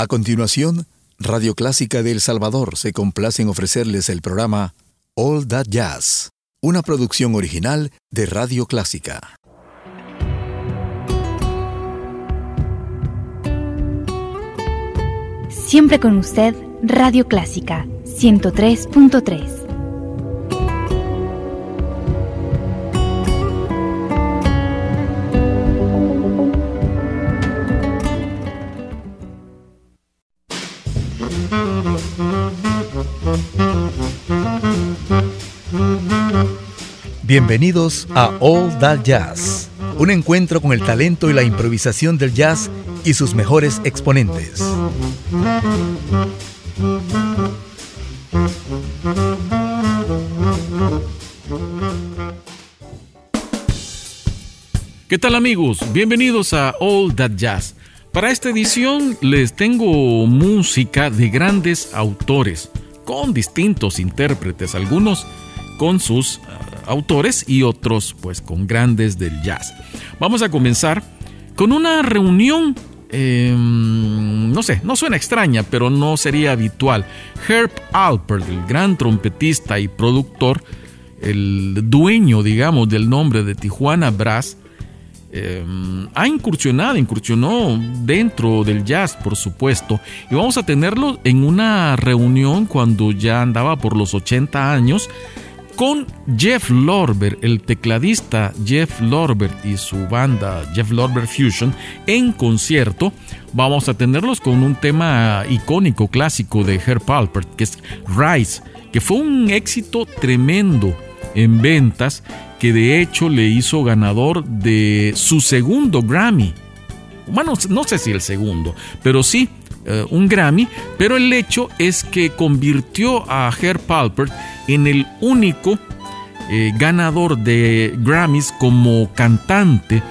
A continuación, Radio Clásica de El Salvador se complace en ofrecerles el programa All That Jazz, una producción original de Radio Clásica. Siempre con usted, Radio Clásica 103.3. Bienvenidos a All That Jazz, un encuentro con el talento y la improvisación del jazz y sus mejores exponentes. ¿Qué tal amigos? Bienvenidos a All That Jazz. Para esta edición les tengo música de grandes autores, con distintos intérpretes, algunos con sus autores y otros pues con grandes del jazz. Vamos a comenzar con una reunión, em, no sé, no suena extraña, pero no sería habitual. Herb Alpert, el gran trompetista y productor, el dueño, digamos, del nombre de Tijuana Brass, em, ha incursionado, incursionó dentro del jazz, por supuesto, y vamos a tenerlo en una reunión cuando ya andaba por los 80 años con Jeff Lorber, el tecladista Jeff Lorber y su banda Jeff Lorber Fusion en concierto. Vamos a tenerlos con un tema icónico clásico de Herb Alpert, que es Rise, que fue un éxito tremendo en ventas que de hecho le hizo ganador de su segundo Grammy. Bueno, no sé si el segundo, pero sí eh, un Grammy, pero el hecho es que convirtió a Herb Alpert en el único eh, ganador de Grammys como cantante,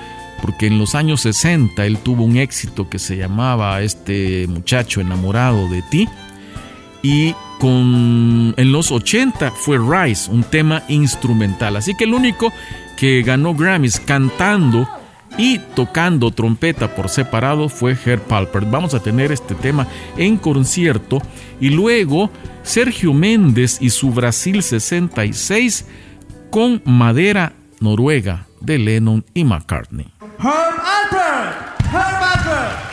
porque en los años 60 él tuvo un éxito que se llamaba Este muchacho enamorado de ti, y con, en los 80 fue Rise, un tema instrumental. Así que el único que ganó Grammys cantando y tocando trompeta por separado fue Herb Palper. Vamos a tener este tema en concierto y luego Sergio Méndez y su Brasil 66 con Madera Noruega de Lennon y McCartney. Herb Alpert, Herb Alpert.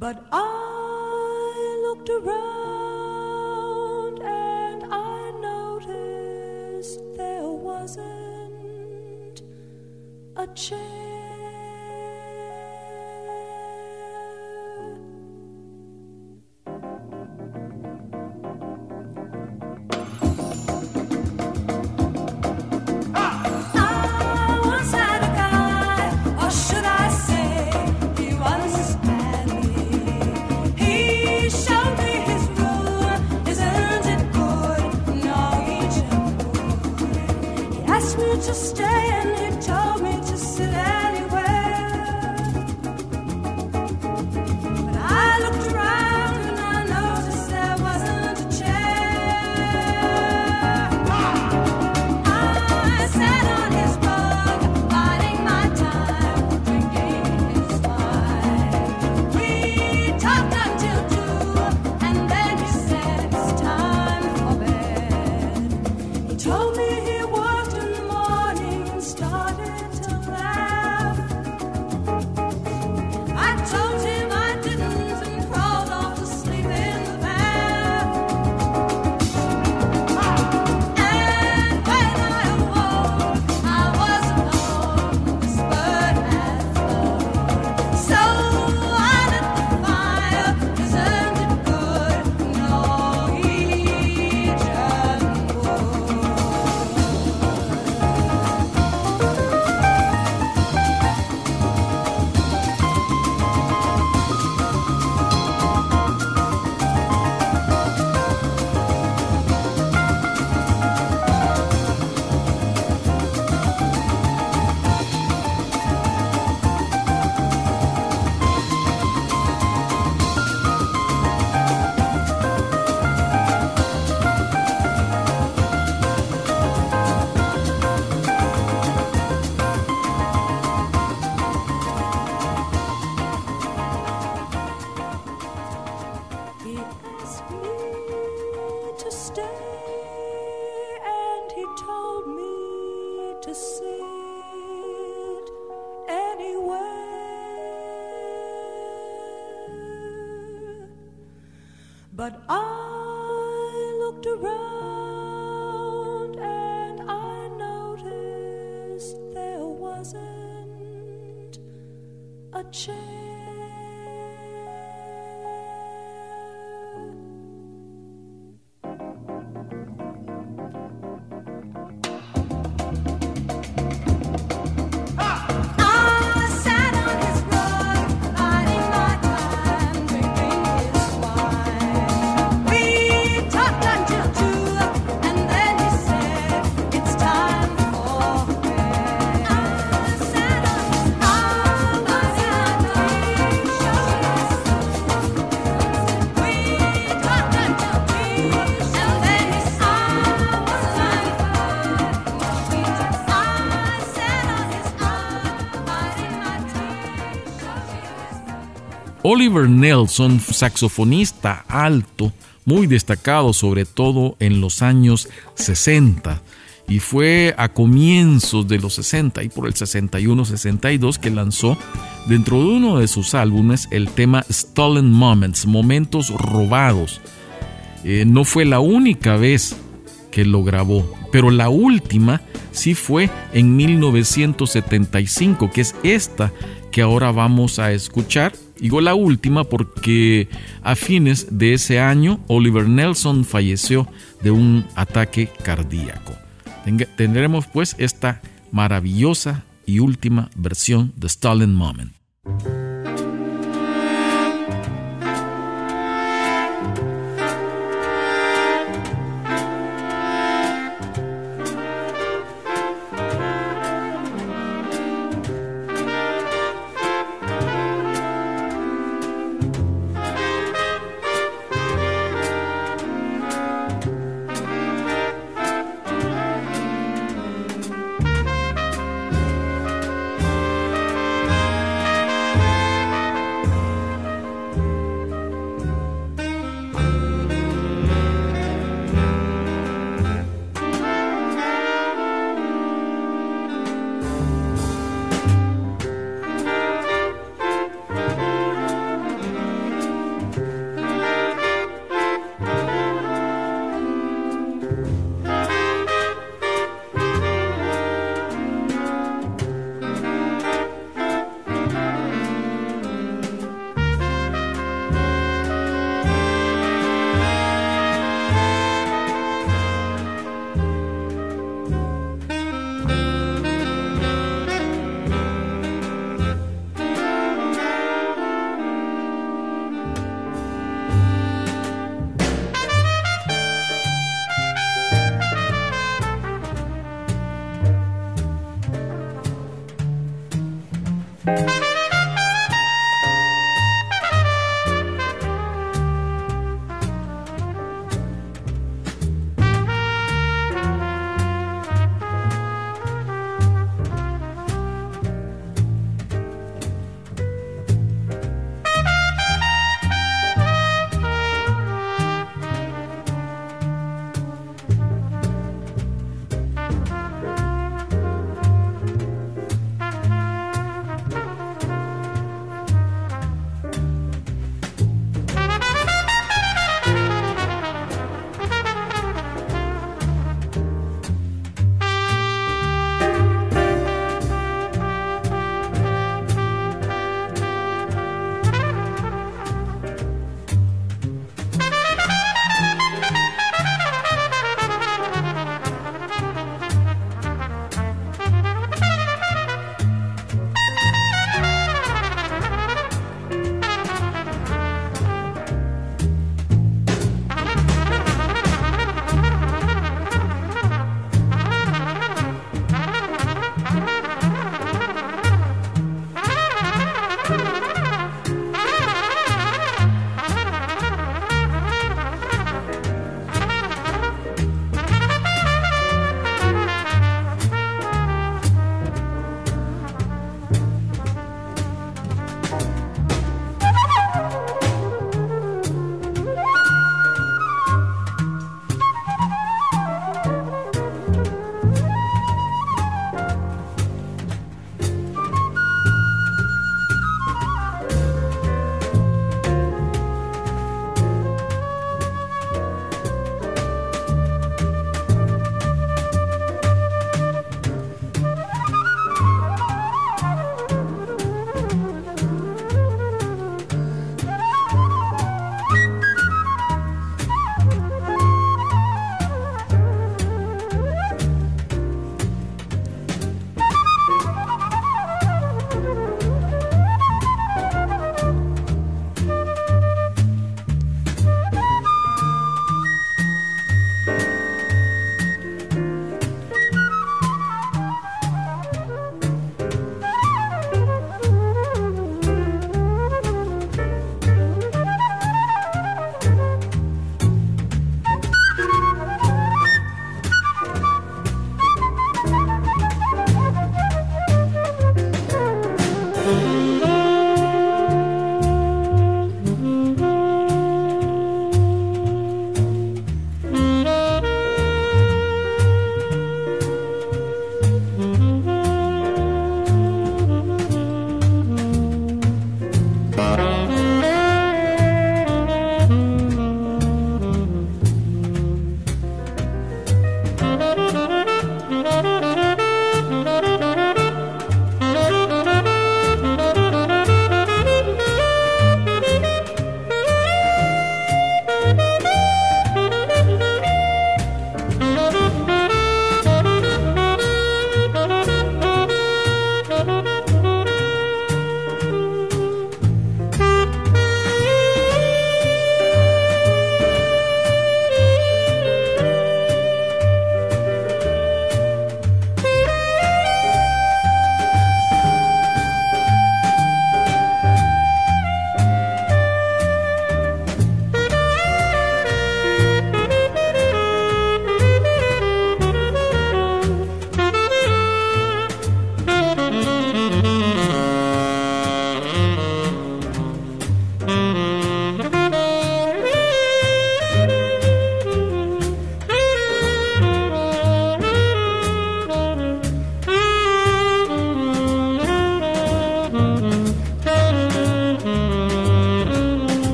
But I looked around and I noticed there wasn't a chair. Oliver Nelson, saxofonista alto, muy destacado sobre todo en los años 60 y fue a comienzos de los 60 y por el 61-62 que lanzó dentro de uno de sus álbumes el tema Stolen Moments, momentos robados. Eh, no fue la única vez que lo grabó, pero la última sí fue en 1975, que es esta que ahora vamos a escuchar Digo la última porque a fines de ese año Oliver Nelson falleció de un ataque cardíaco. Tendremos pues esta maravillosa y última versión de Stolen Moment.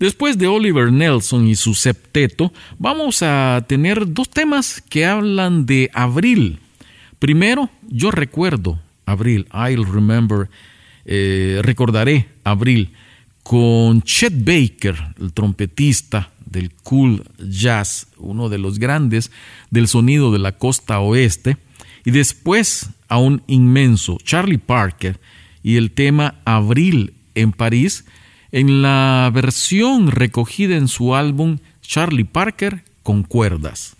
Después de Oliver Nelson y su septeto, vamos a tener dos temas que hablan de abril. Primero, yo recuerdo abril, I'll remember, eh, recordaré abril, con Chet Baker, el trompetista del cool jazz, uno de los grandes del sonido de la costa oeste, y después a un inmenso Charlie Parker y el tema Abril en París, en la versión recogida en su álbum Charlie Parker con cuerdas.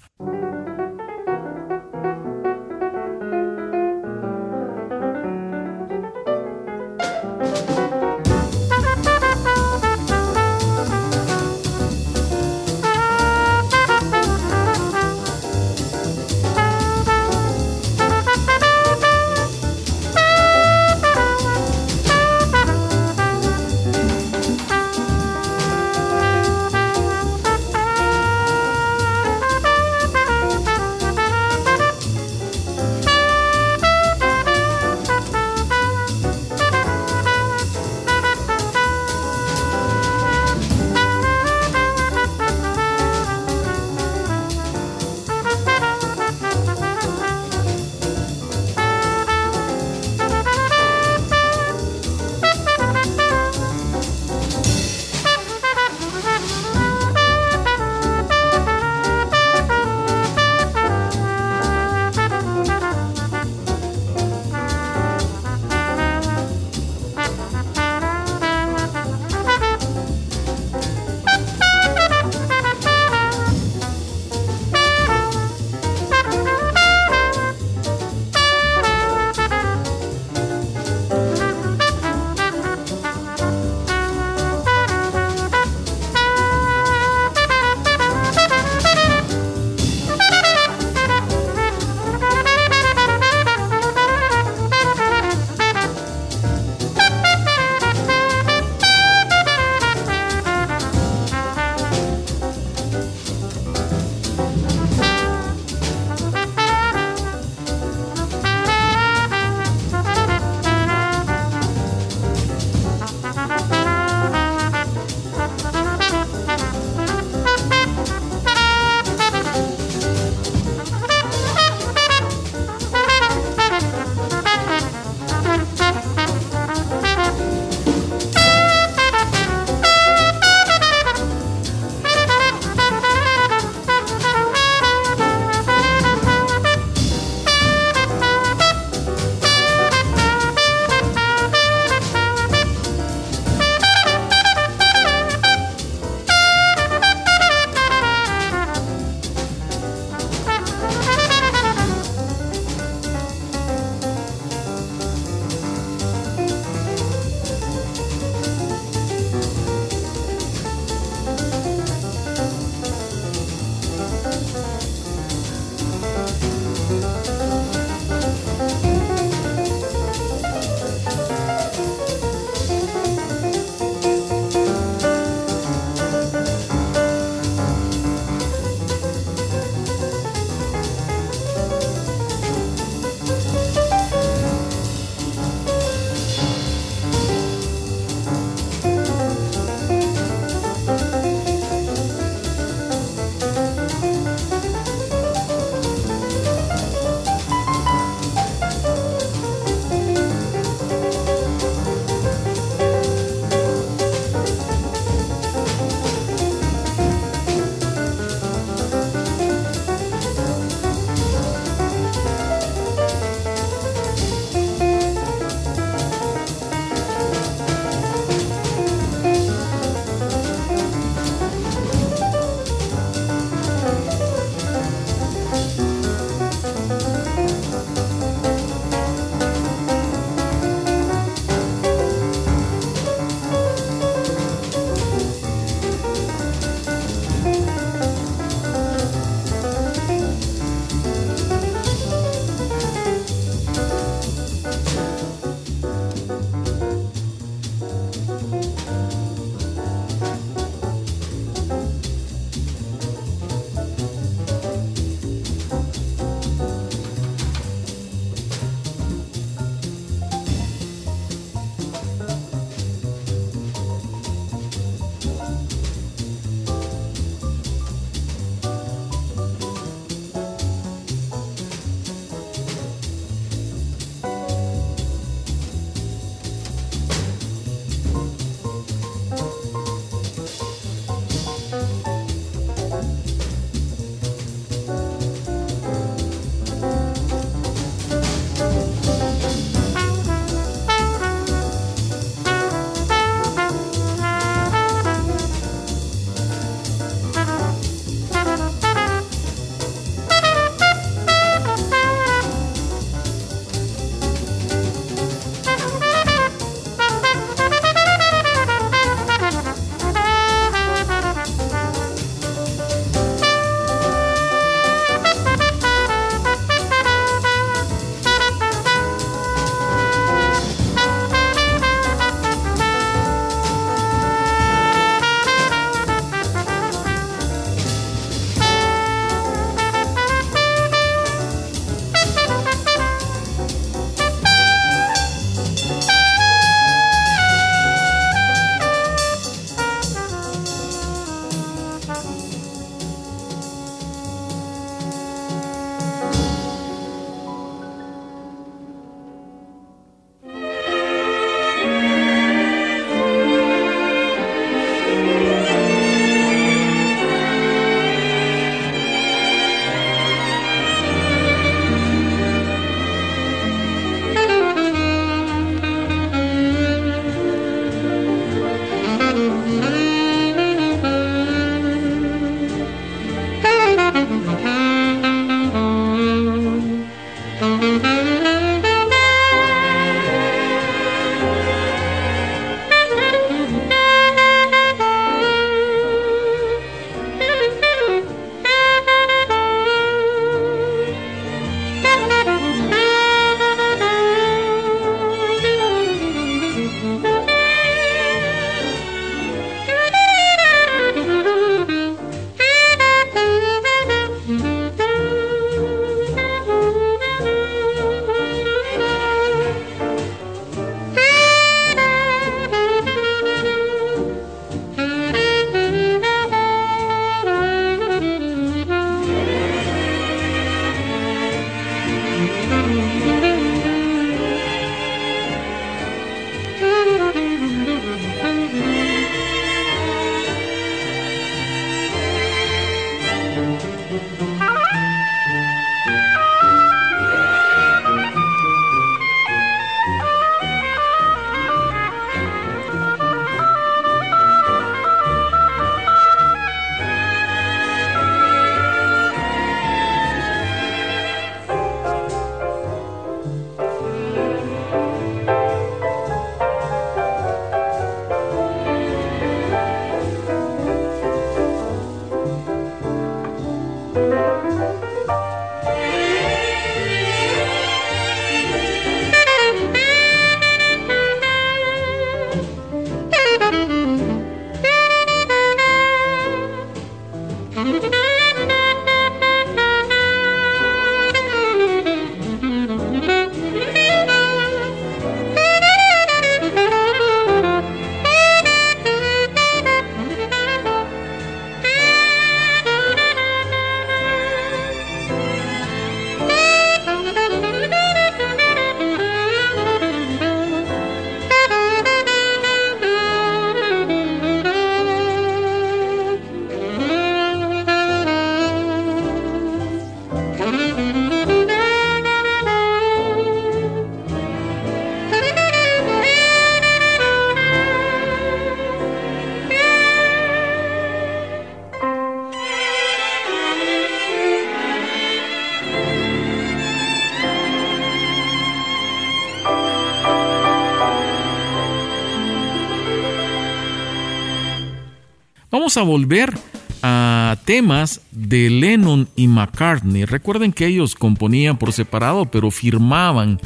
A volver a temas de Lennon y McCartney. Recuerden que ellos componían por separado, pero firmaban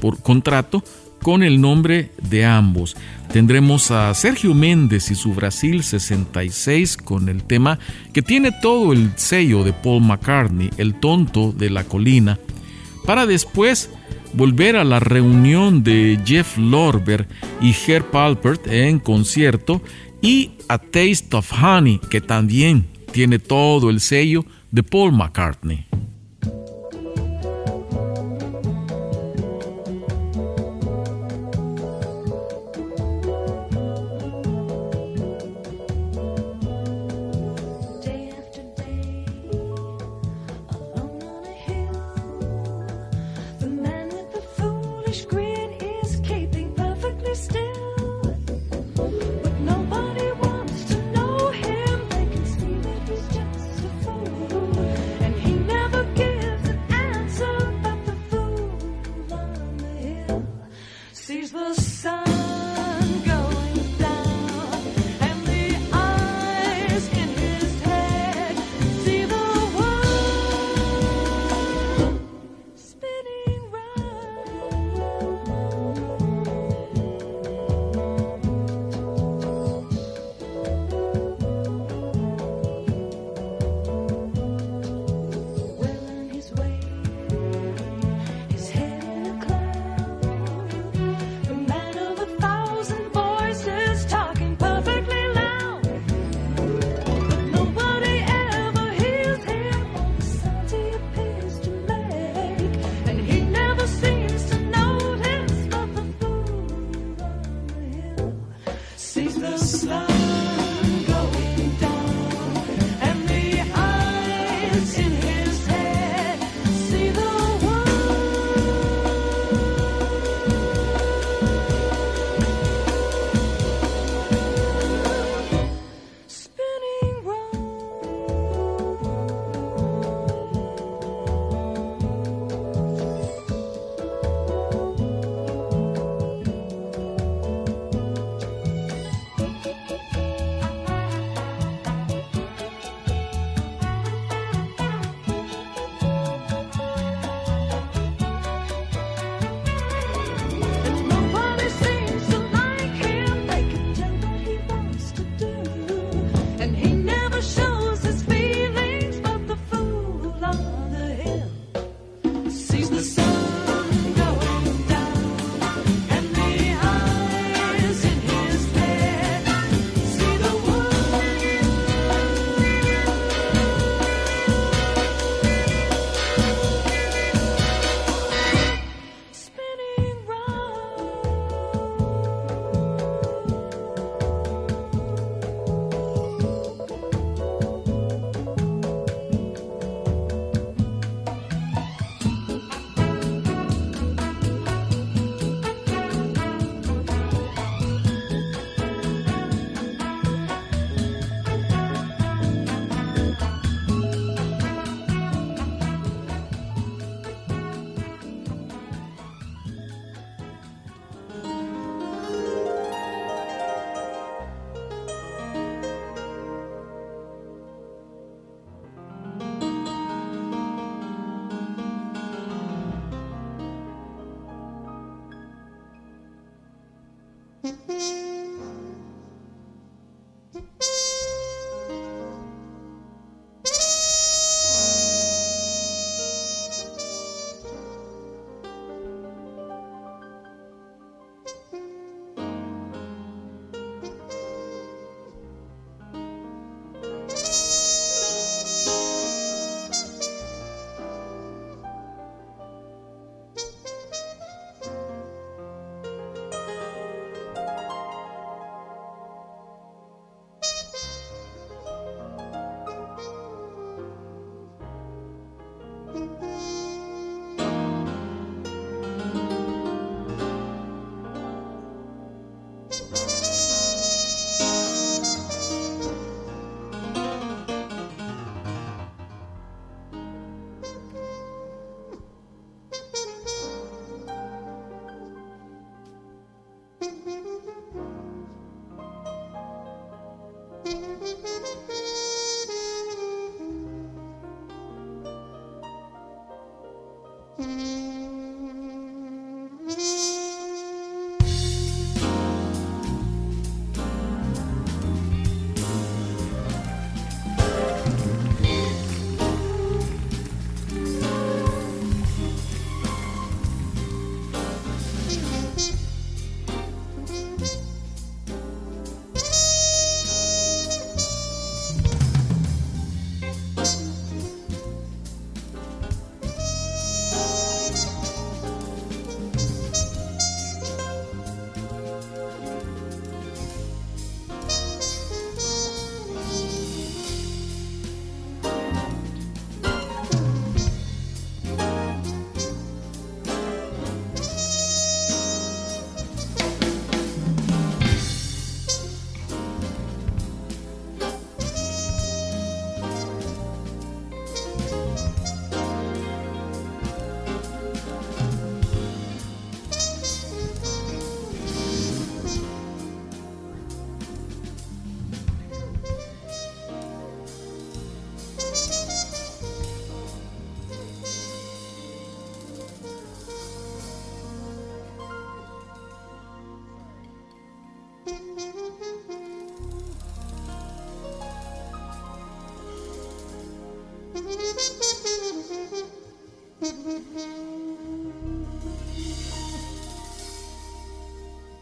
por contrato con el nombre de ambos. Tendremos a Sergio Méndez y su Brasil 66 con el tema que tiene todo el sello de Paul McCartney, El tonto de la colina, para después volver a la reunión de Jeff Lorber y Herb Alpert en concierto y A Taste of Honey, que también tiene todo el sello de Paul McCartney. sees the sun.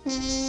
Mm-hmm.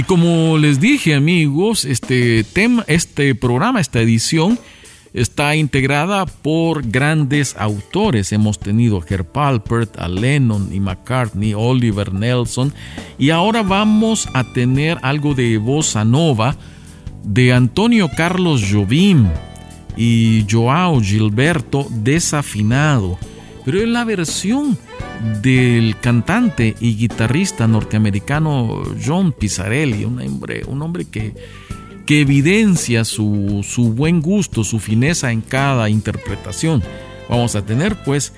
Y como les dije amigos, este tema, este programa, esta edición está integrada por grandes autores. Hemos tenido a Herb Alpert, a Lennon y McCartney, Oliver Nelson y ahora vamos a tener algo de bossa nova de Antonio Carlos Jobim y Joao Gilberto desafinado, pero en la versión del cantante y guitarrista norteamericano John Pizzarelli, un hombre, un hombre que, que evidencia su, su buen gusto, su fineza en cada interpretación. Vamos a tener pues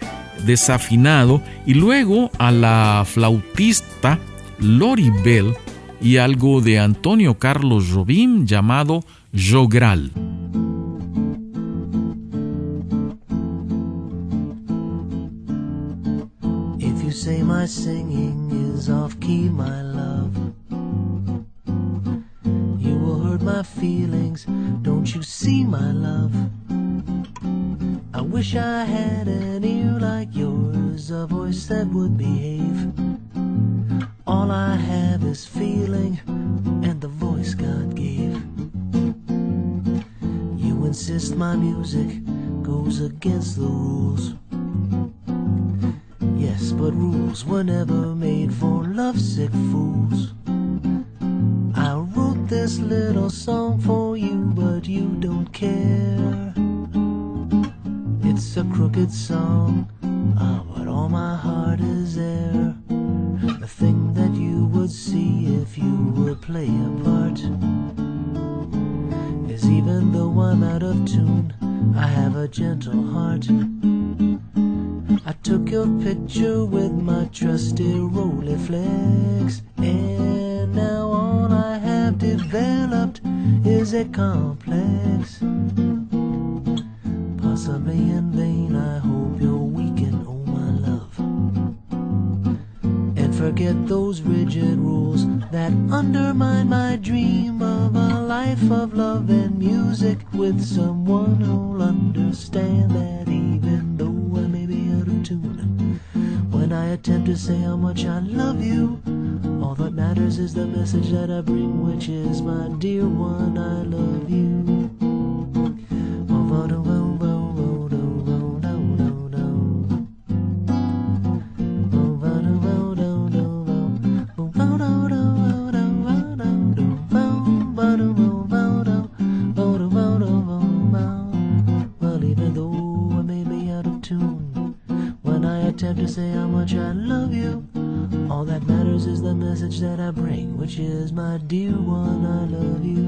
desafinado y luego a la flautista Lori Bell y algo de Antonio Carlos Robin llamado Jogral. Say my singing is off key, my love. You will hurt my feelings, don't you see, my love? I wish I had an ear like yours, a voice that would behave. All I have is feeling and the voice God gave. You insist my music goes against the rules. Yes, but rules were never made for lovesick fools. I wrote this little song for you, but you don't care. It's a crooked song, ah, but all my heart is there. The thing that you would see if you would play a part is even though I'm out of tune, I have a gentle heart. Took your picture with my trusty Rolleiflex, and now all I have developed is a complex. Possibly in vain, I hope you're weakened, oh my love. And forget those rigid rules that undermine my dream of a life of love and music with someone who'll understand that I attempt to say how much I love you, all that matters is the message that I bring, which is my dear one, I love you. Which is, my dear one, I love you.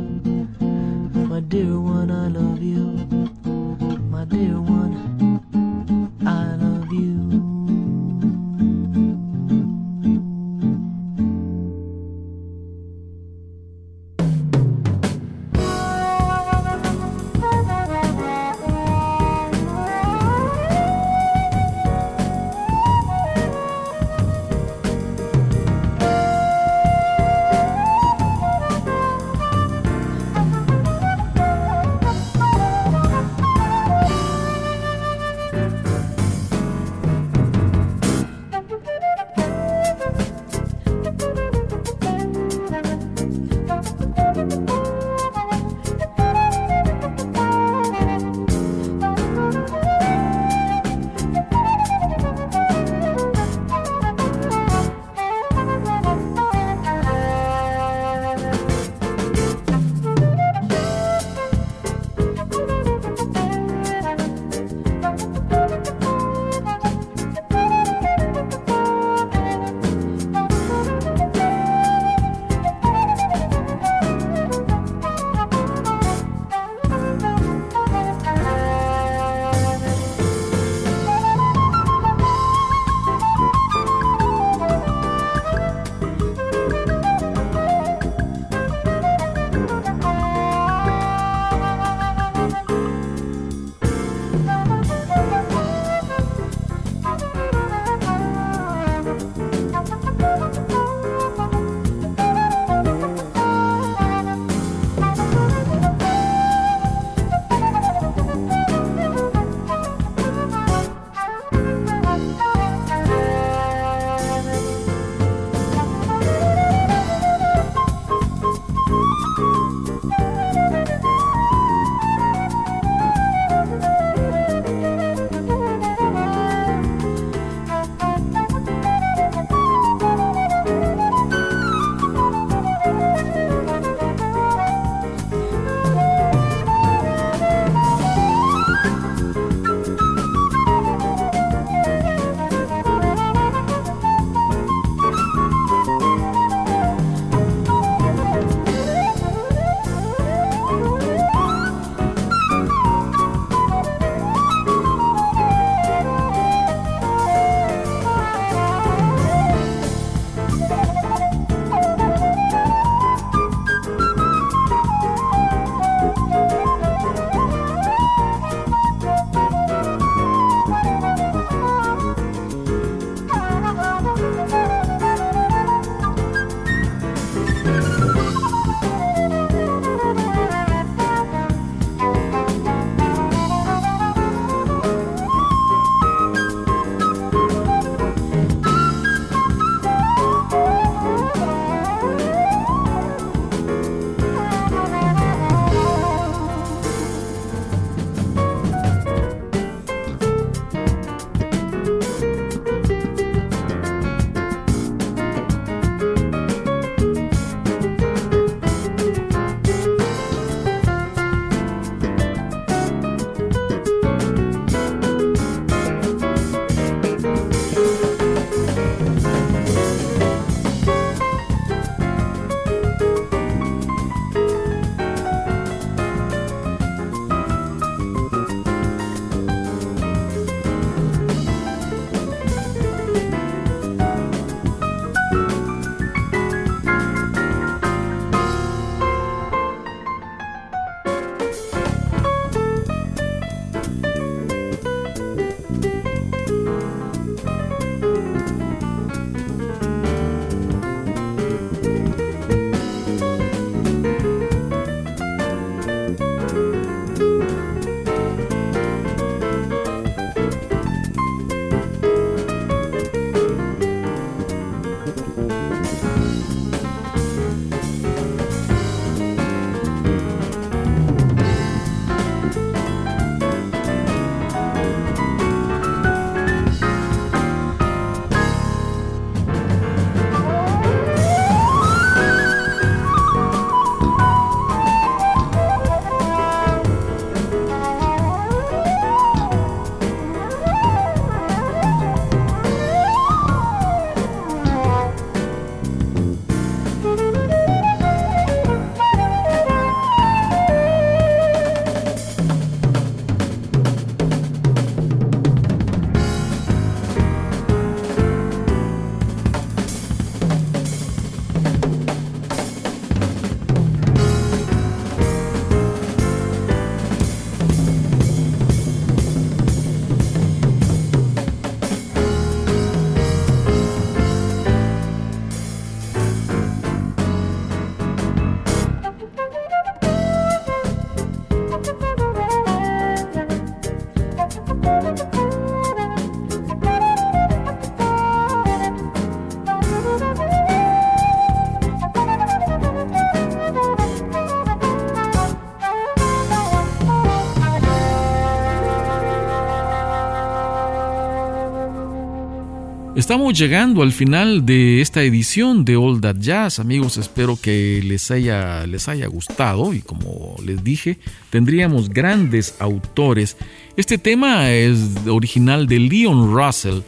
Estamos llegando al final de esta edición de All That Jazz, amigos. Espero que les haya, les haya gustado y como les dije, tendríamos grandes autores. Este tema es original de Leon Russell,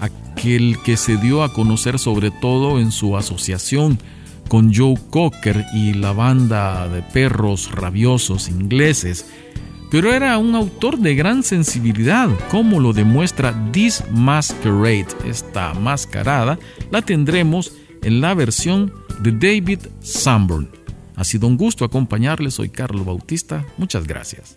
aquel que se dio a conocer sobre todo en su asociación con Joe Cocker y la banda de perros rabiosos ingleses pero era un autor de gran sensibilidad, como lo demuestra This Masquerade. Esta mascarada la tendremos en la versión de David Sanborn. Ha sido un gusto acompañarles, soy Carlos Bautista, muchas gracias.